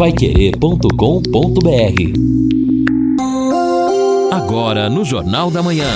paiquerê.com.br Agora no Jornal da Manhã.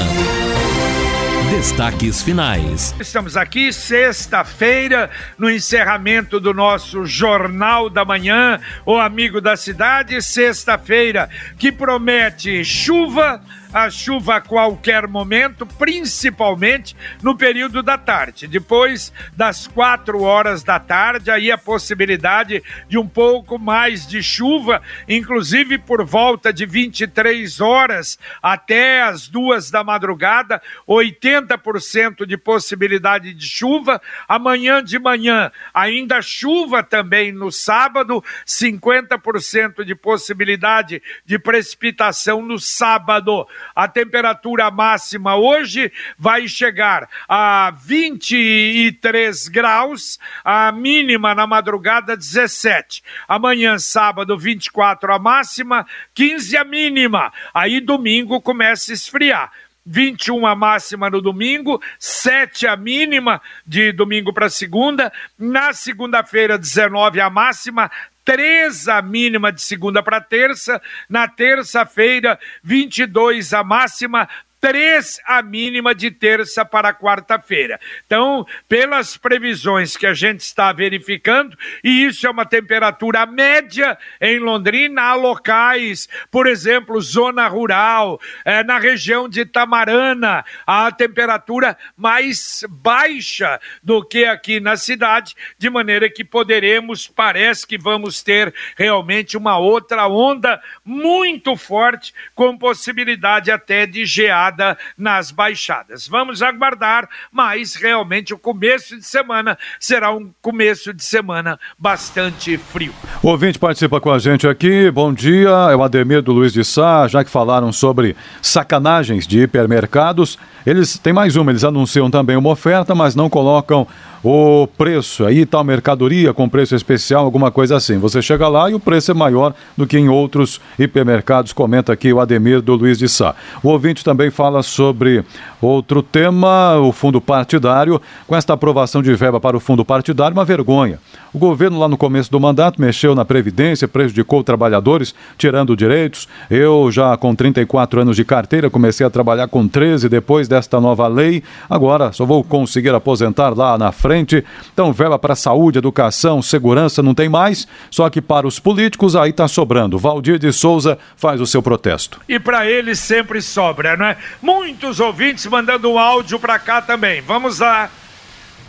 Destaques finais. Estamos aqui sexta-feira no encerramento do nosso Jornal da Manhã, o Amigo da Cidade, sexta-feira que promete chuva a chuva a qualquer momento, principalmente no período da tarde. Depois das quatro horas da tarde, aí a possibilidade de um pouco mais de chuva, inclusive por volta de 23 horas até as duas da madrugada, 80% de possibilidade de chuva. Amanhã de manhã, ainda chuva também no sábado, 50% de possibilidade de precipitação no sábado. A temperatura máxima hoje vai chegar a 23 graus, a mínima na madrugada 17. Amanhã, sábado, 24 a máxima, 15 a mínima. Aí domingo começa a esfriar. 21 a máxima no domingo, 7 a mínima de domingo para segunda. Na segunda-feira, 19 a máxima, 3 a mínima de segunda para terça, na terça-feira, 22 a máxima, três a mínima de terça para quarta-feira. Então, pelas previsões que a gente está verificando, e isso é uma temperatura média em Londrina, há locais, por exemplo, zona rural, é, na região de Tamarana, a temperatura mais baixa do que aqui na cidade, de maneira que poderemos, parece que vamos ter realmente uma outra onda muito forte, com possibilidade até de geada nas baixadas. Vamos aguardar, mas realmente o começo de semana será um começo de semana bastante frio. O ouvinte participa com a gente aqui. Bom dia, é o Ademir do Luiz de Sá, já que falaram sobre sacanagens de hipermercados. Eles têm mais uma, eles anunciam também uma oferta, mas não colocam o preço. Aí tal mercadoria com preço especial, alguma coisa assim. Você chega lá e o preço é maior do que em outros hipermercados, comenta aqui o Ademir do Luiz de Sá. O ouvinte também fala sobre outro tema, o fundo partidário. Com esta aprovação de verba para o fundo partidário, uma vergonha. O governo, lá no começo do mandato, mexeu na Previdência, prejudicou trabalhadores, tirando direitos. Eu, já com 34 anos de carteira, comecei a trabalhar com 13 depois desta nova lei. Agora só vou conseguir aposentar lá na frente frente. Então, verba para saúde, educação, segurança não tem mais, só que para os políticos aí está sobrando. Valdir de Souza faz o seu protesto. E para eles sempre sobra, não é? Muitos ouvintes mandando um áudio para cá também. Vamos lá.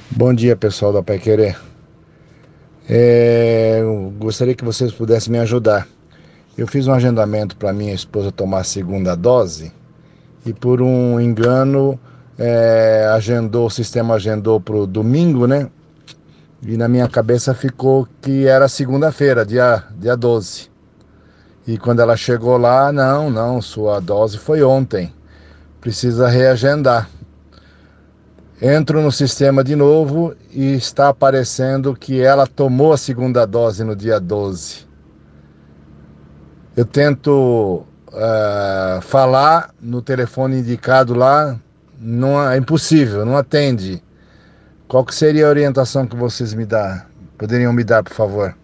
Bom dia, pessoal da Pai Querer. É, gostaria que vocês pudessem me ajudar. Eu fiz um agendamento para minha esposa tomar a segunda dose e por um engano é, agendou, o sistema agendou para o domingo, né? E na minha cabeça ficou que era segunda-feira, dia, dia 12. E quando ela chegou lá, não, não, sua dose foi ontem. Precisa reagendar. Entro no sistema de novo e está aparecendo que ela tomou a segunda dose no dia 12. Eu tento uh, falar no telefone indicado lá, não é impossível, não atende. Qual que seria a orientação que vocês me dá? Poderiam me dar, por favor?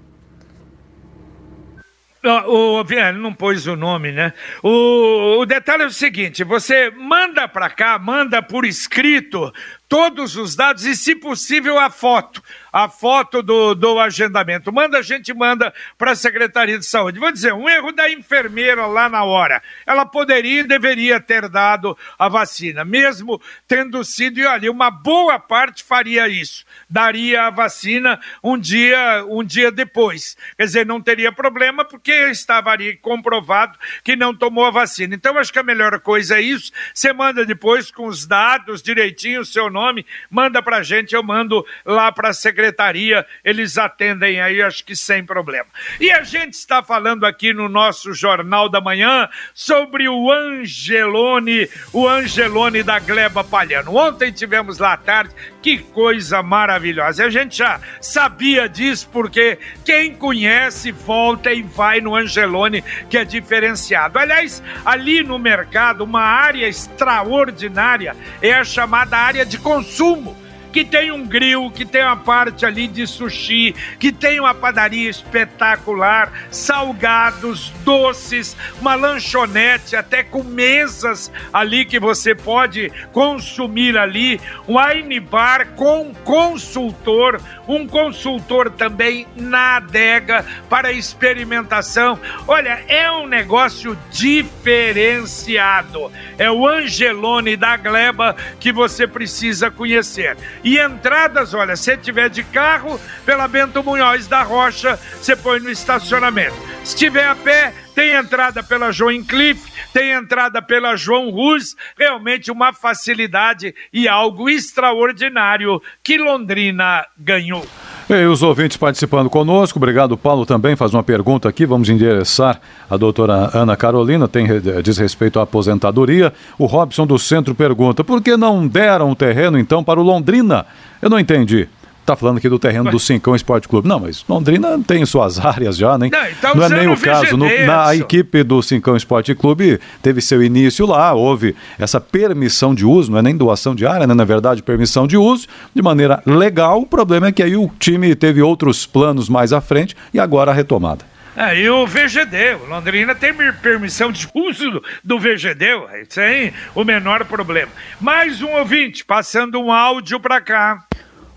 O, o não pôs o nome, né? O, o detalhe é o seguinte: você manda para cá, manda por escrito todos os dados e, se possível, a foto a foto do, do agendamento. Manda, a gente manda para a Secretaria de Saúde. Vou dizer, um erro da enfermeira lá na hora. Ela poderia e deveria ter dado a vacina, mesmo tendo sido, e olha, uma boa parte faria isso. Daria a vacina um dia, um dia depois. Quer dizer, não teria problema porque estava ali comprovado que não tomou a vacina. Então, acho que a melhor coisa é isso. Você manda depois com os dados direitinho, o seu nome, manda para gente, eu mando lá para secretaria, eles atendem aí, acho que sem problema. E a gente está falando aqui no nosso Jornal da Manhã sobre o Angelone, o Angelone da Gleba Palhano. Ontem tivemos lá à tarde, que coisa maravilhosa. A gente já sabia disso, porque quem conhece volta e vai no Angelone, que é diferenciado. Aliás, ali no mercado, uma área extraordinária é a chamada área de consumo que tem um grill, que tem uma parte ali de sushi, que tem uma padaria espetacular, salgados, doces, uma lanchonete, até com mesas ali que você pode consumir ali, um wine bar com consultor, um consultor também na adega para experimentação. Olha, é um negócio diferenciado. É o Angelone da Gleba que você precisa conhecer. E entradas, olha, se tiver de carro, pela Bento Munhoz da Rocha, você põe no estacionamento. Se tiver a pé, tem entrada pela João Cliff, tem entrada pela João Rus, realmente uma facilidade e algo extraordinário que Londrina ganhou. E os ouvintes participando conosco, obrigado Paulo também faz uma pergunta aqui, vamos endereçar a doutora Ana Carolina, tem, diz respeito à aposentadoria. O Robson do Centro pergunta, por que não deram o terreno então para o Londrina? Eu não entendi. Tá falando aqui do terreno do Cincão Esporte Clube. Não, mas Londrina tem suas áreas já, nem, não, então não é nem o caso. No, na equipe do Cincão Esporte Clube teve seu início lá, houve essa permissão de uso, não é nem doação de área, né? na verdade, permissão de uso, de maneira legal. O problema é que aí o time teve outros planos mais à frente e agora a retomada. É, e o VGD, o Londrina tem permissão de uso do VGD, sem o menor problema. Mais um ouvinte passando um áudio para cá.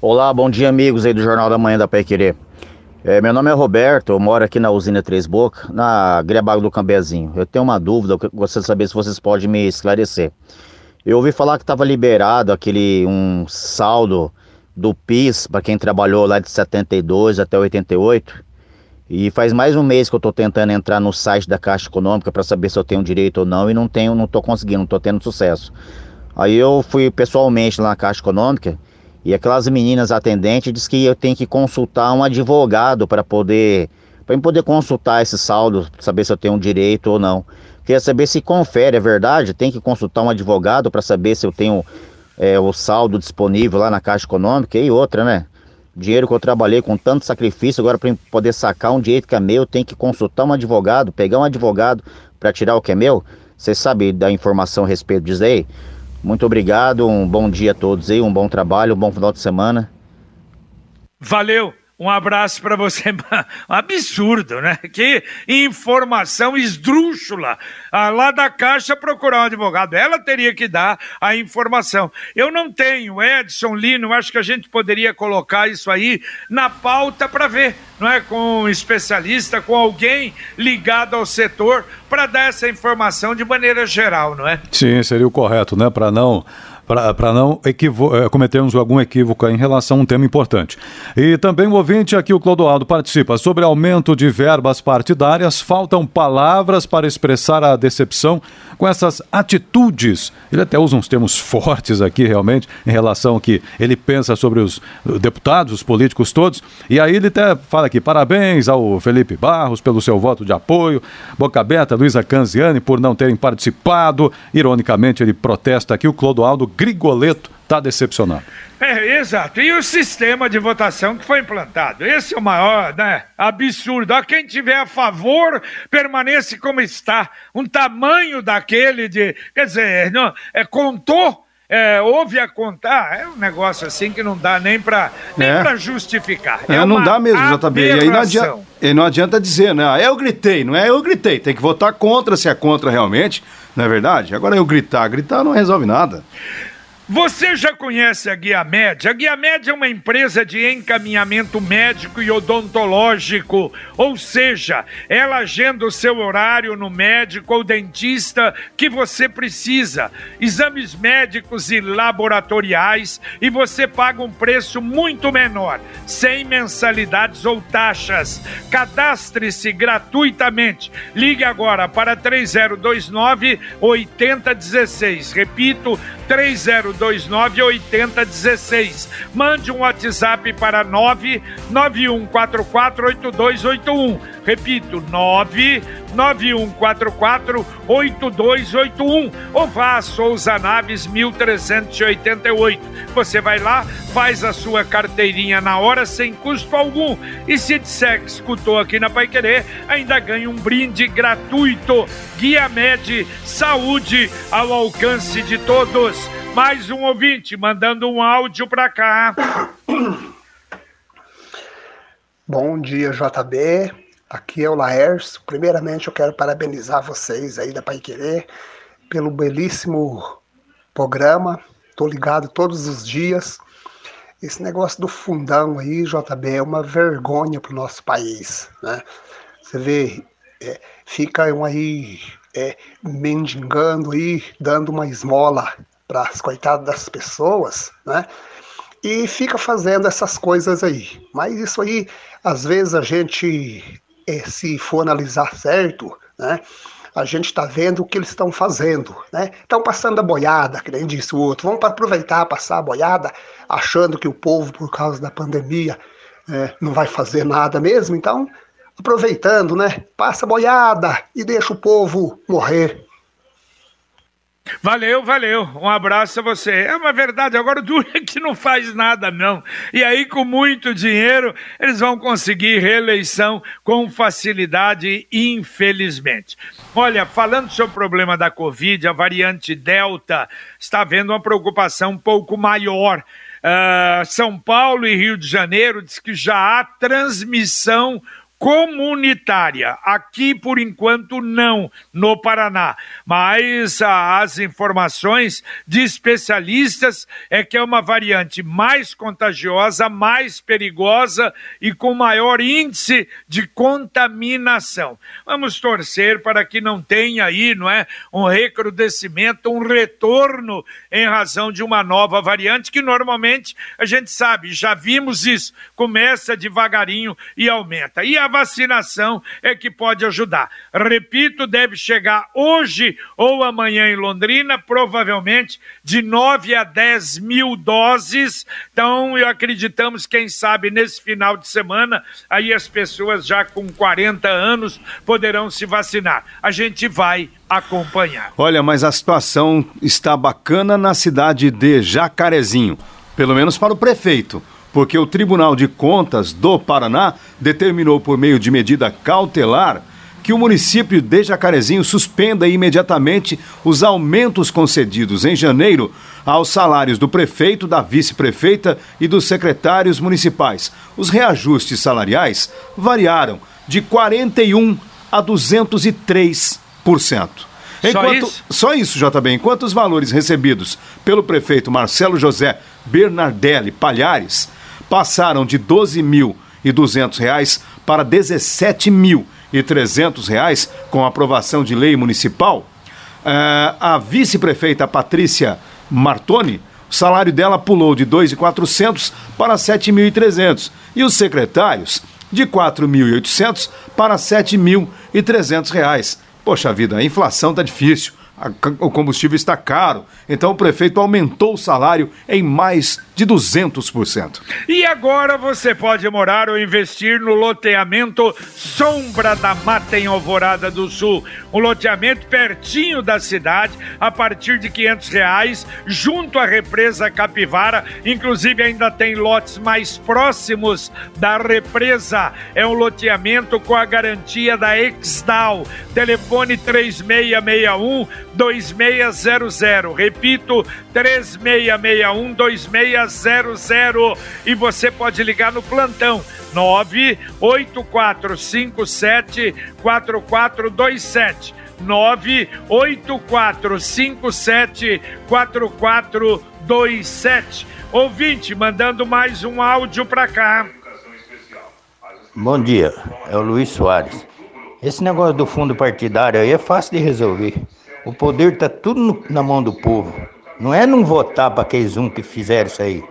Olá, bom dia amigos aí do Jornal da Manhã da Pai Querer. É, meu nome é Roberto, eu moro aqui na usina Três Bocas, na Grebago do Cambezinho. Eu tenho uma dúvida, eu gostaria de saber se vocês podem me esclarecer. Eu ouvi falar que estava liberado aquele um saldo do PIS para quem trabalhou lá de 72 até 88. E faz mais um mês que eu estou tentando entrar no site da Caixa Econômica para saber se eu tenho direito ou não e não tenho, não estou conseguindo, não estou tendo sucesso. Aí eu fui pessoalmente lá na Caixa Econômica e aquelas meninas atendentes diz que eu tenho que consultar um advogado para poder para poder consultar esse saldo, saber se eu tenho direito ou não. Queria saber se confere, é verdade? Tem que consultar um advogado para saber se eu tenho é, o saldo disponível lá na Caixa Econômica e outra, né? Dinheiro que eu trabalhei com tanto sacrifício, agora para poder sacar um direito que é meu, tem que consultar um advogado, pegar um advogado para tirar o que é meu. Você sabe da informação a respeito disso aí? Muito obrigado, um bom dia a todos aí, um bom trabalho, um bom final de semana. Valeu! Um abraço para você. Absurdo, né? Que informação esdrúxula. Ah, lá da Caixa procurar um advogado. Ela teria que dar a informação. Eu não tenho, Edson Lino, acho que a gente poderia colocar isso aí na pauta para ver, não é? Com um especialista, com alguém ligado ao setor, para dar essa informação de maneira geral, não é? Sim, seria o correto, né? Para não para não eh, cometermos algum equívoco em relação a um tema importante. E também o ouvinte aqui, o Clodoaldo, participa sobre aumento de verbas partidárias. Faltam palavras para expressar a decepção com essas atitudes. Ele até usa uns termos fortes aqui, realmente, em relação ao que ele pensa sobre os deputados, os políticos todos. E aí ele até fala aqui: parabéns ao Felipe Barros pelo seu voto de apoio, Boca Aberta, Luísa Canziani por não terem participado. Ironicamente, ele protesta aqui o Clodoaldo Grigoleto está decepcionado. É, exato. E o sistema de votação que foi implantado? Esse é o maior né, absurdo. A quem tiver a favor, permanece como está. Um tamanho daquele de. Quer dizer, não, é, contou. É, houve a contar, é um negócio assim que não dá nem para nem é. justificar. É, é não dá mesmo, JB. E aí não adianta, e não adianta dizer, né? Ah, eu gritei, não é eu gritei. Tem que votar contra se é contra realmente, não é verdade? Agora eu gritar, gritar não resolve nada. Você já conhece a Guia Média? A Guia Média é uma empresa de encaminhamento médico e odontológico, ou seja, ela agenda o seu horário no médico ou dentista que você precisa, exames médicos e laboratoriais, e você paga um preço muito menor, sem mensalidades ou taxas. Cadastre-se gratuitamente. Ligue agora para 3029 8016. Repito, 3029 8016. Mande um WhatsApp para 991448281. Repito, 991448281. Ou vá a Souza Naves 1388. Você vai lá, faz a sua carteirinha na hora sem custo algum. E se disser que escutou aqui na Pai Querer, ainda ganha um brinde gratuito. Guia Med, saúde ao alcance de todos. Mais um ouvinte mandando um áudio para cá. Bom dia, JB. Aqui é o Laércio. Primeiramente, eu quero parabenizar vocês aí da Pai Querer pelo belíssimo programa. Tô ligado todos os dias. Esse negócio do fundão aí, JB, é uma vergonha para o nosso país, né? Você vê, é, ficam aí é, mendigando aí, dando uma esmola para as coitadas das pessoas, né? E fica fazendo essas coisas aí. Mas isso aí, às vezes a gente, se for analisar certo, né? A gente está vendo o que eles estão fazendo, né? Estão passando a boiada, que nem disse o outro. Vamos aproveitar, passar a boiada, achando que o povo, por causa da pandemia, é, não vai fazer nada mesmo. Então, aproveitando, né? Passa a boiada e deixa o povo morrer. Valeu, valeu. Um abraço a você. É uma verdade, agora o duro é que não faz nada, não. E aí, com muito dinheiro, eles vão conseguir reeleição com facilidade, infelizmente. Olha, falando sobre o problema da Covid, a variante Delta está havendo uma preocupação um pouco maior. Uh, São Paulo e Rio de Janeiro diz que já há transmissão comunitária. Aqui, por enquanto, não, no Paraná. Mas ah, as informações de especialistas é que é uma variante mais contagiosa, mais perigosa e com maior índice de contaminação. Vamos torcer para que não tenha aí, não é, um recrudescimento, um retorno em razão de uma nova variante que normalmente a gente sabe, já vimos isso, começa devagarinho e aumenta. E a vacinação é que pode ajudar. Repito, deve chegar hoje ou amanhã em Londrina, provavelmente de 9 a 10 mil doses. Então, acreditamos, quem sabe, nesse final de semana, aí as pessoas já com 40 anos poderão se vacinar. A gente vai acompanhar. Olha, mas a situação está bacana na cidade de Jacarezinho, pelo menos para o prefeito porque o Tribunal de Contas do Paraná determinou por meio de medida cautelar que o município de Jacarezinho suspenda imediatamente os aumentos concedidos em janeiro aos salários do prefeito, da vice-prefeita e dos secretários municipais. Os reajustes salariais variaram de 41 a 203%. Enquanto, só isso? Só isso, JB. Enquanto os valores recebidos pelo prefeito Marcelo José Bernardelli Palhares passaram de R$ 12.200 para R$ 17.300 com a aprovação de lei municipal. Uh, a vice-prefeita Patrícia Martoni, o salário dela pulou de R$ 2.400 para R$ 7.300 e os secretários de R$ 4.800 para R$ 7.300. Poxa vida, a inflação está difícil o combustível está caro. Então o prefeito aumentou o salário em mais de 200%. E agora você pode morar ou investir no loteamento Sombra da Mata em Alvorada do Sul. Um loteamento pertinho da cidade, a partir de 500 reais, junto à represa Capivara. Inclusive ainda tem lotes mais próximos da represa. É um loteamento com a garantia da Exdal. Telefone 3661 2600. Repito, 3661 2600. E você pode ligar no plantão 98457 4427. 98457 4427. Ouvinte, mandando mais um áudio para cá. Bom dia, é o Luiz Soares. Esse negócio do fundo partidário aí é fácil de resolver. O poder está tudo no, na mão do povo. Não é não votar para aqueles um que fizeram isso aí.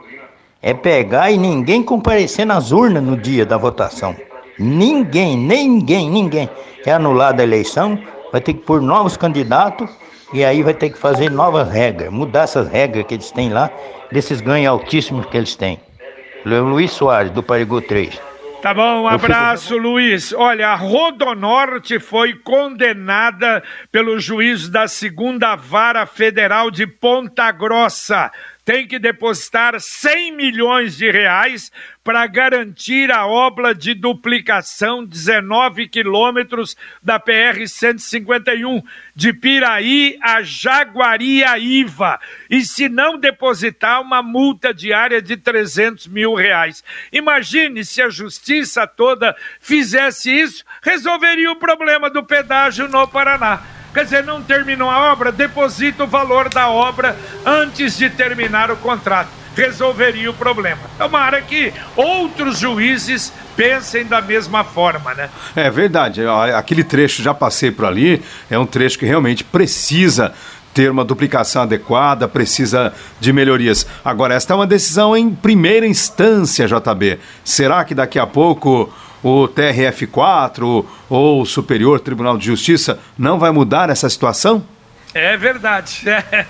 É pegar e ninguém comparecer nas urnas no dia da votação. Ninguém, ninguém, ninguém. É anulada a eleição, vai ter que pôr novos candidatos e aí vai ter que fazer novas regras, mudar essas regras que eles têm lá, desses ganhos altíssimos que eles têm. Luiz Soares, do Parigu 3. Tá bom, um abraço, Luiz. Olha, a Rodonorte foi condenada pelo juiz da segunda vara federal de Ponta Grossa tem que depositar 100 milhões de reais para garantir a obra de duplicação 19 quilômetros da PR 151 de Piraí a Jaguariaíva e se não depositar uma multa diária de 300 mil reais. Imagine se a justiça toda fizesse isso, resolveria o problema do pedágio no Paraná. Quer dizer, não terminou a obra, deposita o valor da obra antes de terminar o contrato. Resolveria o problema. Tomara que outros juízes pensem da mesma forma, né? É verdade. Aquele trecho, já passei por ali, é um trecho que realmente precisa ter uma duplicação adequada, precisa de melhorias. Agora, esta é uma decisão em primeira instância, JB. Será que daqui a pouco o TRF4 ou o Superior Tribunal de Justiça não vai mudar essa situação? É verdade. É,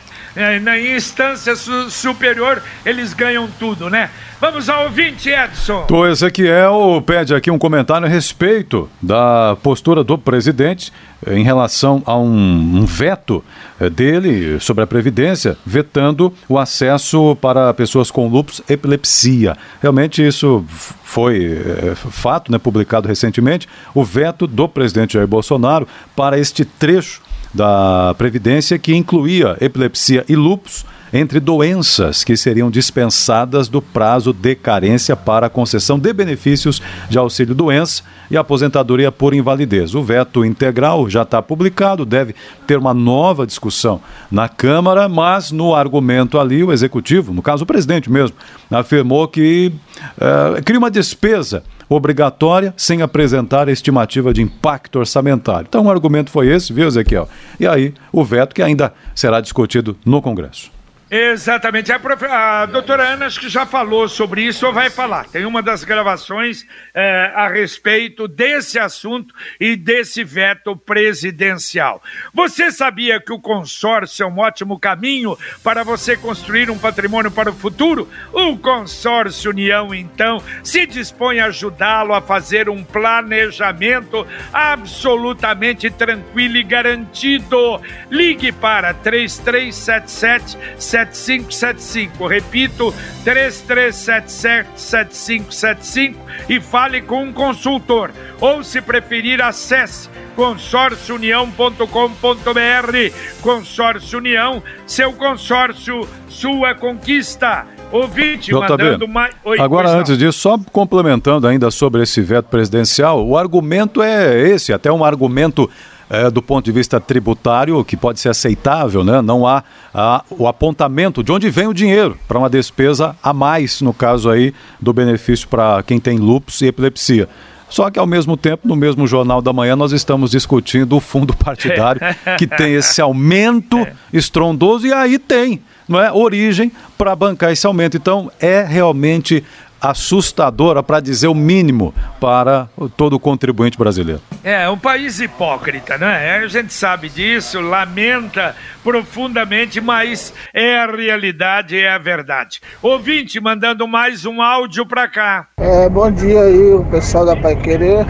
na instância su superior, eles ganham tudo, né? Vamos ao ouvinte, Edson. O Ezequiel pede aqui um comentário a respeito da postura do presidente em relação a um, um, veto eh, dele sobre a Previdência, vetando o acesso para pessoas com lupus epilepsia. Realmente isso foi é, fato, né, publicado recentemente, o veto do presidente Jair Bolsonaro para este trecho da Previdência que incluía epilepsia e lupus entre doenças que seriam dispensadas do prazo de carência para a concessão de benefícios de auxílio-doença e aposentadoria por invalidez. O veto integral já está publicado, deve ter uma nova discussão na Câmara, mas no argumento ali, o Executivo, no caso o presidente mesmo, afirmou que uh, cria uma despesa obrigatória sem apresentar estimativa de impacto orçamentário. Então o argumento foi esse, viu, Ezequiel? E aí o veto que ainda será discutido no Congresso. Exatamente. A, prof... a, doutora Ana acho que já falou sobre isso ou vai falar. Tem uma das gravações é, a respeito desse assunto e desse veto presidencial. Você sabia que o consórcio é um ótimo caminho para você construir um patrimônio para o futuro? O Consórcio União, então, se dispõe a ajudá-lo a fazer um planejamento absolutamente tranquilo e garantido. Ligue para 3377 7575. Repito, 33777575 e fale com um consultor. Ou, se preferir, acesse consórciounião.com.br. Consórcio União, seu consórcio, sua conquista. Ouvinte, JB, mandando mais. Oi, agora, antes disso, só complementando ainda sobre esse veto presidencial, o argumento é esse, até um argumento é, do ponto de vista tributário que pode ser aceitável, né? Não há, há o apontamento de onde vem o dinheiro para uma despesa a mais, no caso aí do benefício para quem tem lúpus e epilepsia. Só que ao mesmo tempo, no mesmo Jornal da Manhã, nós estamos discutindo o fundo partidário que tem esse aumento é. estrondoso e aí tem, não é, origem para bancar esse aumento. Então é realmente assustadora, para dizer o mínimo, para todo o contribuinte brasileiro. É, um país hipócrita, né? A gente sabe disso, lamenta profundamente, mas é a realidade, é a verdade. Ouvinte, mandando mais um áudio para cá. É, bom dia aí, o pessoal da Pai Querer,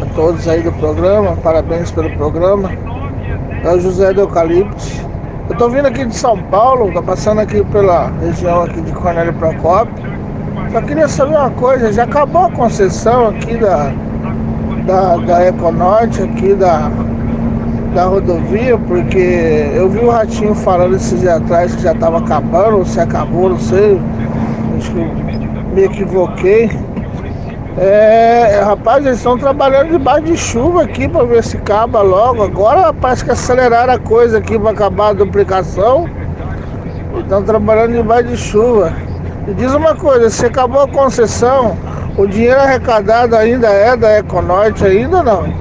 a todos aí do programa, parabéns pelo programa. É o José do Eucalipto. Eu tô vindo aqui de São Paulo, tô passando aqui pela região aqui de Cornélio Procópio. Só queria saber uma coisa, já acabou a concessão aqui da, da, da Econorte, aqui da, da rodovia, porque eu vi o Ratinho falando esses dias atrás que já estava acabando, ou se acabou, não sei. Acho que me equivoquei. É, rapaz, eles estão trabalhando debaixo de chuva aqui para ver se acaba logo. Agora parece que aceleraram a coisa aqui para acabar a duplicação. Estão trabalhando debaixo de chuva. E diz uma coisa, se acabou a concessão, o dinheiro arrecadado ainda é da Econorte ainda ou não?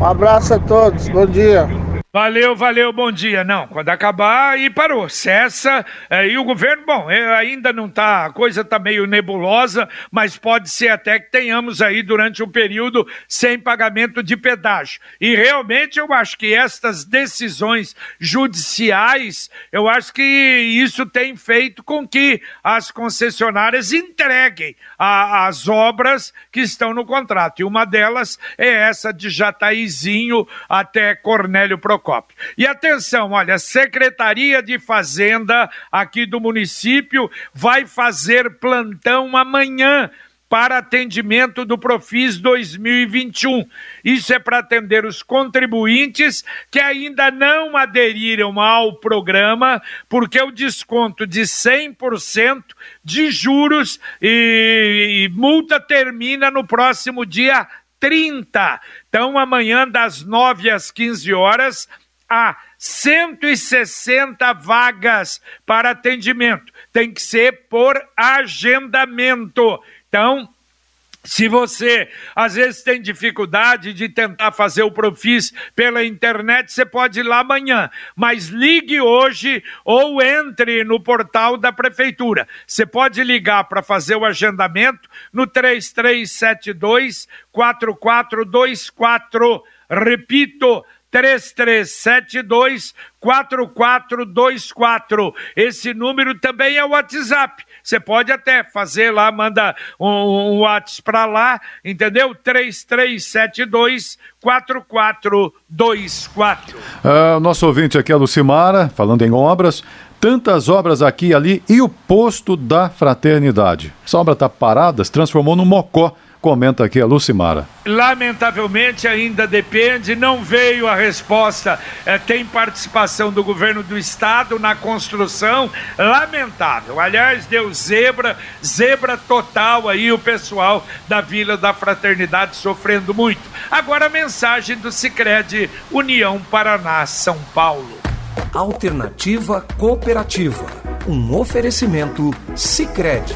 Um abraço a todos, bom dia. Valeu, valeu, bom dia. Não, quando acabar, e parou. Cessa. É, e o governo, bom, é, ainda não está, a coisa está meio nebulosa, mas pode ser até que tenhamos aí durante um período sem pagamento de pedágio. E realmente eu acho que estas decisões judiciais, eu acho que isso tem feito com que as concessionárias entreguem a, as obras que estão no contrato. E uma delas é essa de Jataizinho até Cornélio Procópio E atenção, olha, Secretaria de Fazenda aqui do município vai fazer plantão amanhã para atendimento do Profis 2021. Isso é para atender os contribuintes que ainda não aderiram ao programa, porque o desconto de 100% de juros e multa termina no próximo dia 30. Então, amanhã, das 9 às 15 horas, há 160 vagas para atendimento. Tem que ser por agendamento. Então, se você às vezes tem dificuldade de tentar fazer o Profis pela internet, você pode ir lá amanhã, mas ligue hoje ou entre no portal da prefeitura. Você pode ligar para fazer o agendamento no 3372 4424. Repito, 3372 4424. Esse número também é o WhatsApp. Você pode até fazer lá, manda um, um WhatsApp para lá, entendeu? 3372 4424. Uh, nosso ouvinte aqui é a Lucimara, falando em obras. Tantas obras aqui e ali e o posto da fraternidade. Essa obra está parada, se transformou num mocó Comenta aqui a Lucimara. Lamentavelmente ainda depende, não veio a resposta. É, tem participação do governo do estado na construção. Lamentável. Aliás, deu zebra, zebra total aí o pessoal da Vila da Fraternidade sofrendo muito. Agora a mensagem do Sicredi União Paraná São Paulo. Alternativa cooperativa. Um oferecimento Sicredi.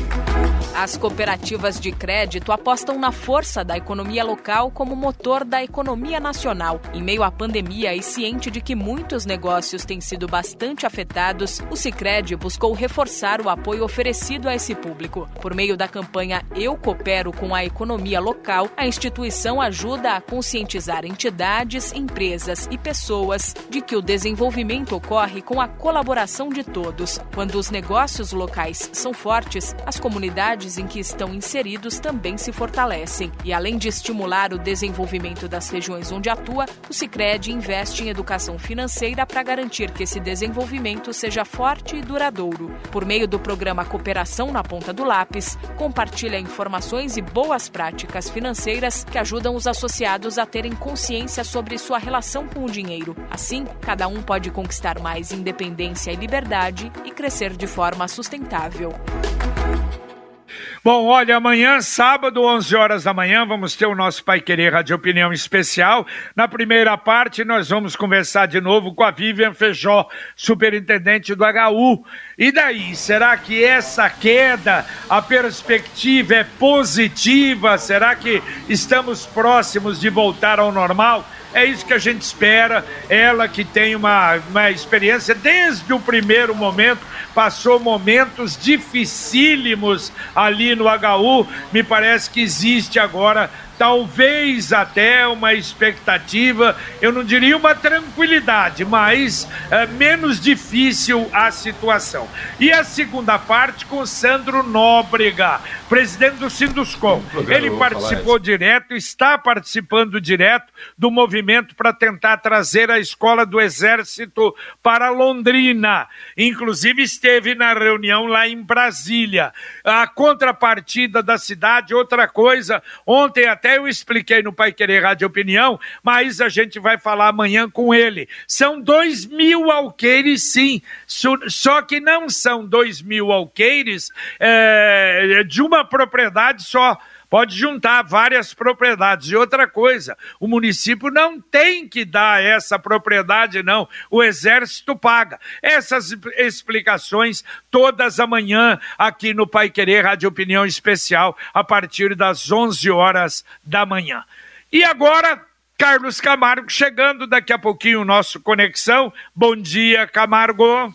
As cooperativas de crédito apostam na força da economia local como motor da economia nacional. Em meio à pandemia e ciente de que muitos negócios têm sido bastante afetados, o Sicredi buscou reforçar o apoio oferecido a esse público. Por meio da campanha Eu Coopero com a Economia Local, a instituição ajuda a conscientizar entidades, empresas e pessoas de que o desenvolvimento ocorre com a colaboração de todos. Quando os negócios locais são fortes, as comunidades comunidades em que estão inseridos também se fortalecem. E além de estimular o desenvolvimento das regiões onde atua, o Sicredi investe em educação financeira para garantir que esse desenvolvimento seja forte e duradouro. Por meio do programa Cooperação na Ponta do Lápis, compartilha informações e boas práticas financeiras que ajudam os associados a terem consciência sobre sua relação com o dinheiro. Assim, cada um pode conquistar mais independência e liberdade e crescer de forma sustentável. Bom, olha, amanhã, sábado, 11 horas da manhã, vamos ter o nosso Pai Querer Rádio Opinião Especial. Na primeira parte, nós vamos conversar de novo com a Vivian Feijó, superintendente do HU. E daí, será que essa queda, a perspectiva é positiva? Será que estamos próximos de voltar ao normal? É isso que a gente espera. Ela que tem uma, uma experiência desde o primeiro momento, passou momentos dificílimos ali no HU. Me parece que existe agora talvez até uma expectativa, eu não diria uma tranquilidade, mas é, menos difícil a situação. E a segunda parte com Sandro Nóbrega, presidente do Sinduscom. Ele participou direto, está participando direto do movimento para tentar trazer a escola do Exército para Londrina. Inclusive esteve na reunião lá em Brasília. A contrapartida da cidade, outra coisa, ontem até eu expliquei no Pai Querer Rádio Opinião, mas a gente vai falar amanhã com ele. São dois mil alqueires, sim, só que não são dois mil alqueires é, de uma propriedade só pode juntar várias propriedades. E outra coisa, o município não tem que dar essa propriedade, não. O Exército paga. Essas explicações todas amanhã aqui no Pai Querer Rádio Opinião Especial, a partir das 11 horas da manhã. E agora, Carlos Camargo chegando daqui a pouquinho o nosso Conexão. Bom dia, Camargo.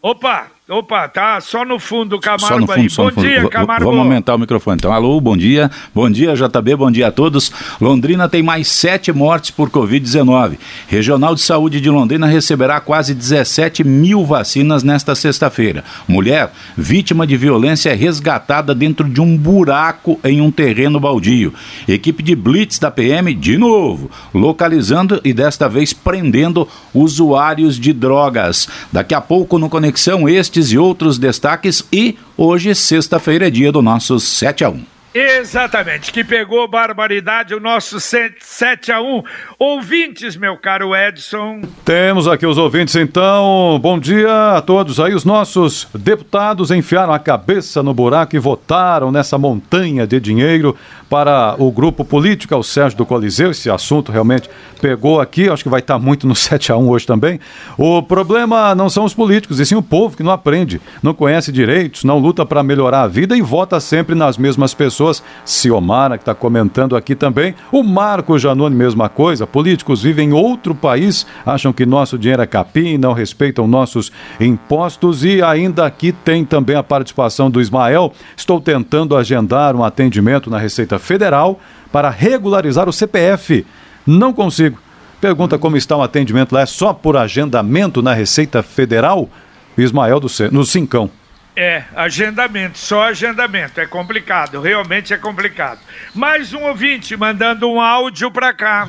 Opa, Opa, tá só no fundo, Camargo só no fundo, aí. Só bom no fundo. dia, Camargo. Vamos aumentar o microfone. Então, alô, bom dia. Bom dia, JB, bom dia a todos. Londrina tem mais sete mortes por Covid-19. Regional de Saúde de Londrina receberá quase 17 mil vacinas nesta sexta-feira. Mulher, vítima de violência, é resgatada dentro de um buraco em um terreno baldio. Equipe de Blitz da PM, de novo, localizando e desta vez prendendo usuários de drogas. Daqui a pouco no Conexão, estes e outros destaques e hoje, sexta-feira, é dia do nosso 7 a 1. Exatamente, que pegou barbaridade o nosso 7 a 1 Ouvintes, meu caro Edson. Temos aqui os ouvintes, então. Bom dia a todos aí. Os nossos deputados enfiaram a cabeça no buraco e votaram nessa montanha de dinheiro para o grupo político, é o Sérgio do Coliseu. Esse assunto realmente pegou aqui, acho que vai estar muito no 7 a 1 hoje também. O problema não são os políticos, e sim o povo que não aprende, não conhece direitos, não luta para melhorar a vida e vota sempre nas mesmas pessoas. Ciomara, que está comentando aqui também. O Marco Janone, mesma coisa. Políticos vivem em outro país, acham que nosso dinheiro é capim, não respeitam nossos impostos. E ainda aqui tem também a participação do Ismael. Estou tentando agendar um atendimento na Receita Federal para regularizar o CPF. Não consigo. Pergunta como está o atendimento lá. É só por agendamento na Receita Federal? Ismael do C... no Cincão. É, agendamento, só agendamento. É complicado, realmente é complicado. Mais um ouvinte mandando um áudio para cá.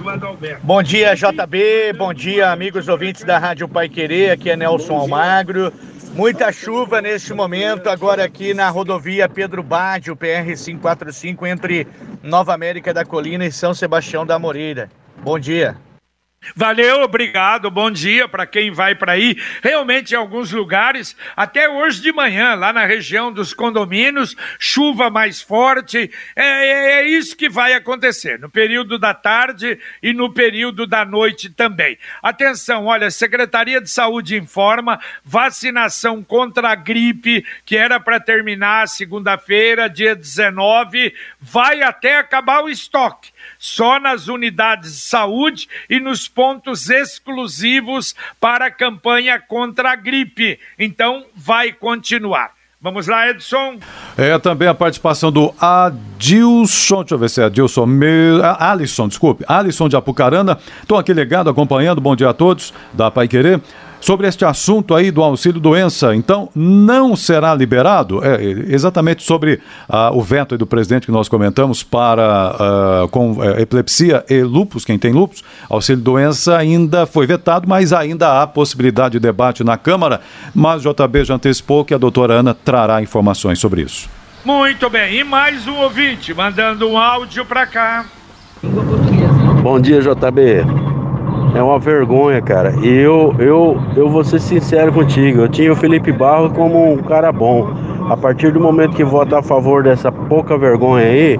Bom dia, JB. Bom dia, amigos ouvintes da Rádio Pai Querer. Aqui é Nelson Almagro. Muita chuva neste momento, agora aqui na rodovia Pedro Badio, PR 545, entre Nova América da Colina e São Sebastião da Moreira. Bom dia. Valeu, obrigado, bom dia para quem vai para aí. Realmente, em alguns lugares, até hoje de manhã, lá na região dos condomínios, chuva mais forte. É, é, é, isso que vai acontecer no período da tarde e no período da noite também. Atenção, olha, Secretaria de Saúde informa vacinação contra a gripe, que era para terminar segunda-feira, dia 19, vai até acabar o estoque só nas unidades de saúde e nos pontos exclusivos para a campanha contra a gripe. Então, vai continuar. Vamos lá, Edson. É também a participação do Adilson, deixa eu ver se é Adilson, me... Alisson, desculpe, Alisson de Apucarana. Estou aqui ligado, acompanhando, bom dia a todos, da Pai Querer. Sobre este assunto aí do auxílio doença, então não será liberado? É, exatamente sobre uh, o veto do presidente que nós comentamos para uh, com uh, epilepsia e lupus, quem tem lupus, auxílio doença ainda foi vetado, mas ainda há possibilidade de debate na Câmara. Mas o JB já antecipou que a doutora Ana trará informações sobre isso. Muito bem, e mais um ouvinte mandando um áudio para cá. Bom dia, JB. É uma vergonha, cara. E eu, eu, eu vou ser sincero contigo. Eu tinha o Felipe Barro como um cara bom. A partir do momento que vota a favor dessa pouca vergonha aí,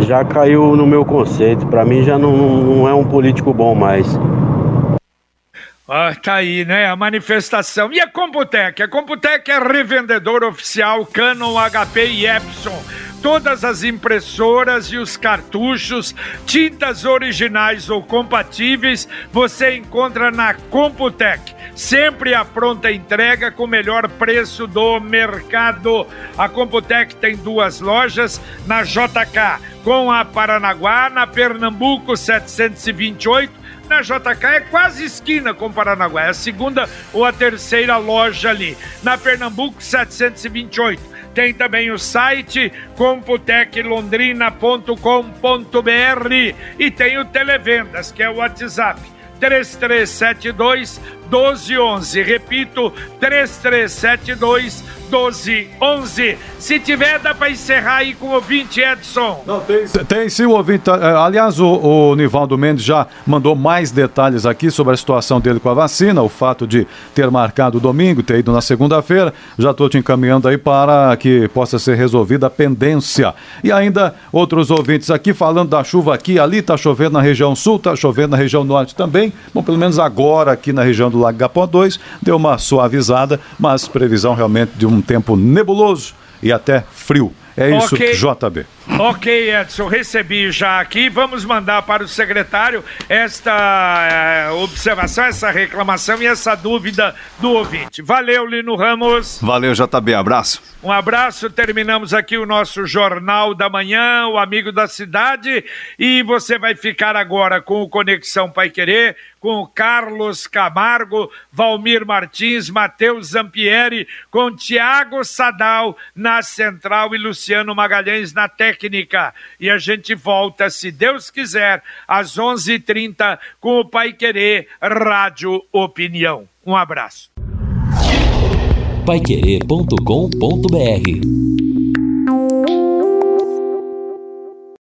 já caiu no meu conceito. Para mim já não, não é um político bom mais. Ah, tá aí, né? A manifestação. E a Computec? A Computec é revendedor oficial Canon, HP e Epson todas as impressoras e os cartuchos, tintas originais ou compatíveis, você encontra na Computec. Sempre a pronta entrega com o melhor preço do mercado. A Computec tem duas lojas na JK, com a Paranaguá, na Pernambuco 728 na JK é quase esquina com Paranaguá, é a segunda ou a terceira loja ali. Na Pernambuco 728. Tem também o site computeclondrina.com.br e tem o Televendas, que é o WhatsApp 3372 1211. Repito, 3372 1211. Se tiver, dá para encerrar aí com o ouvinte, Edson. Não, tem, tem sim o ouvinte. Aliás, o, o Nivaldo Mendes já mandou mais detalhes aqui sobre a situação dele com a vacina, o fato de ter marcado domingo, ter ido na segunda-feira. Já estou te encaminhando aí para que possa ser resolvida a pendência. E ainda outros ouvintes aqui falando da chuva aqui, ali está chovendo na região sul, está chovendo na região norte também. Bom, pelo menos agora aqui na região do Lago Gapó 2 deu uma suavizada, mas previsão realmente de um tempo nebuloso e até frio. É isso, Ok. JB. Ok, Edson, recebi já aqui. Vamos mandar para o secretário esta eh, observação, essa reclamação e essa dúvida do ouvinte. Valeu, Lino Ramos. Valeu, JB. Abraço. Um abraço. Terminamos aqui o nosso Jornal da Manhã, o Amigo da Cidade. E você vai ficar agora com o Conexão Pai Querer, com Carlos Camargo, Valmir Martins, Matheus Zampieri, com Tiago Sadal na central e Luciano Magalhães na técnica. E a gente volta, se Deus quiser, às 11:30 h 30 com o Pai Querer Rádio Opinião. Um abraço. Paiquerê.com.br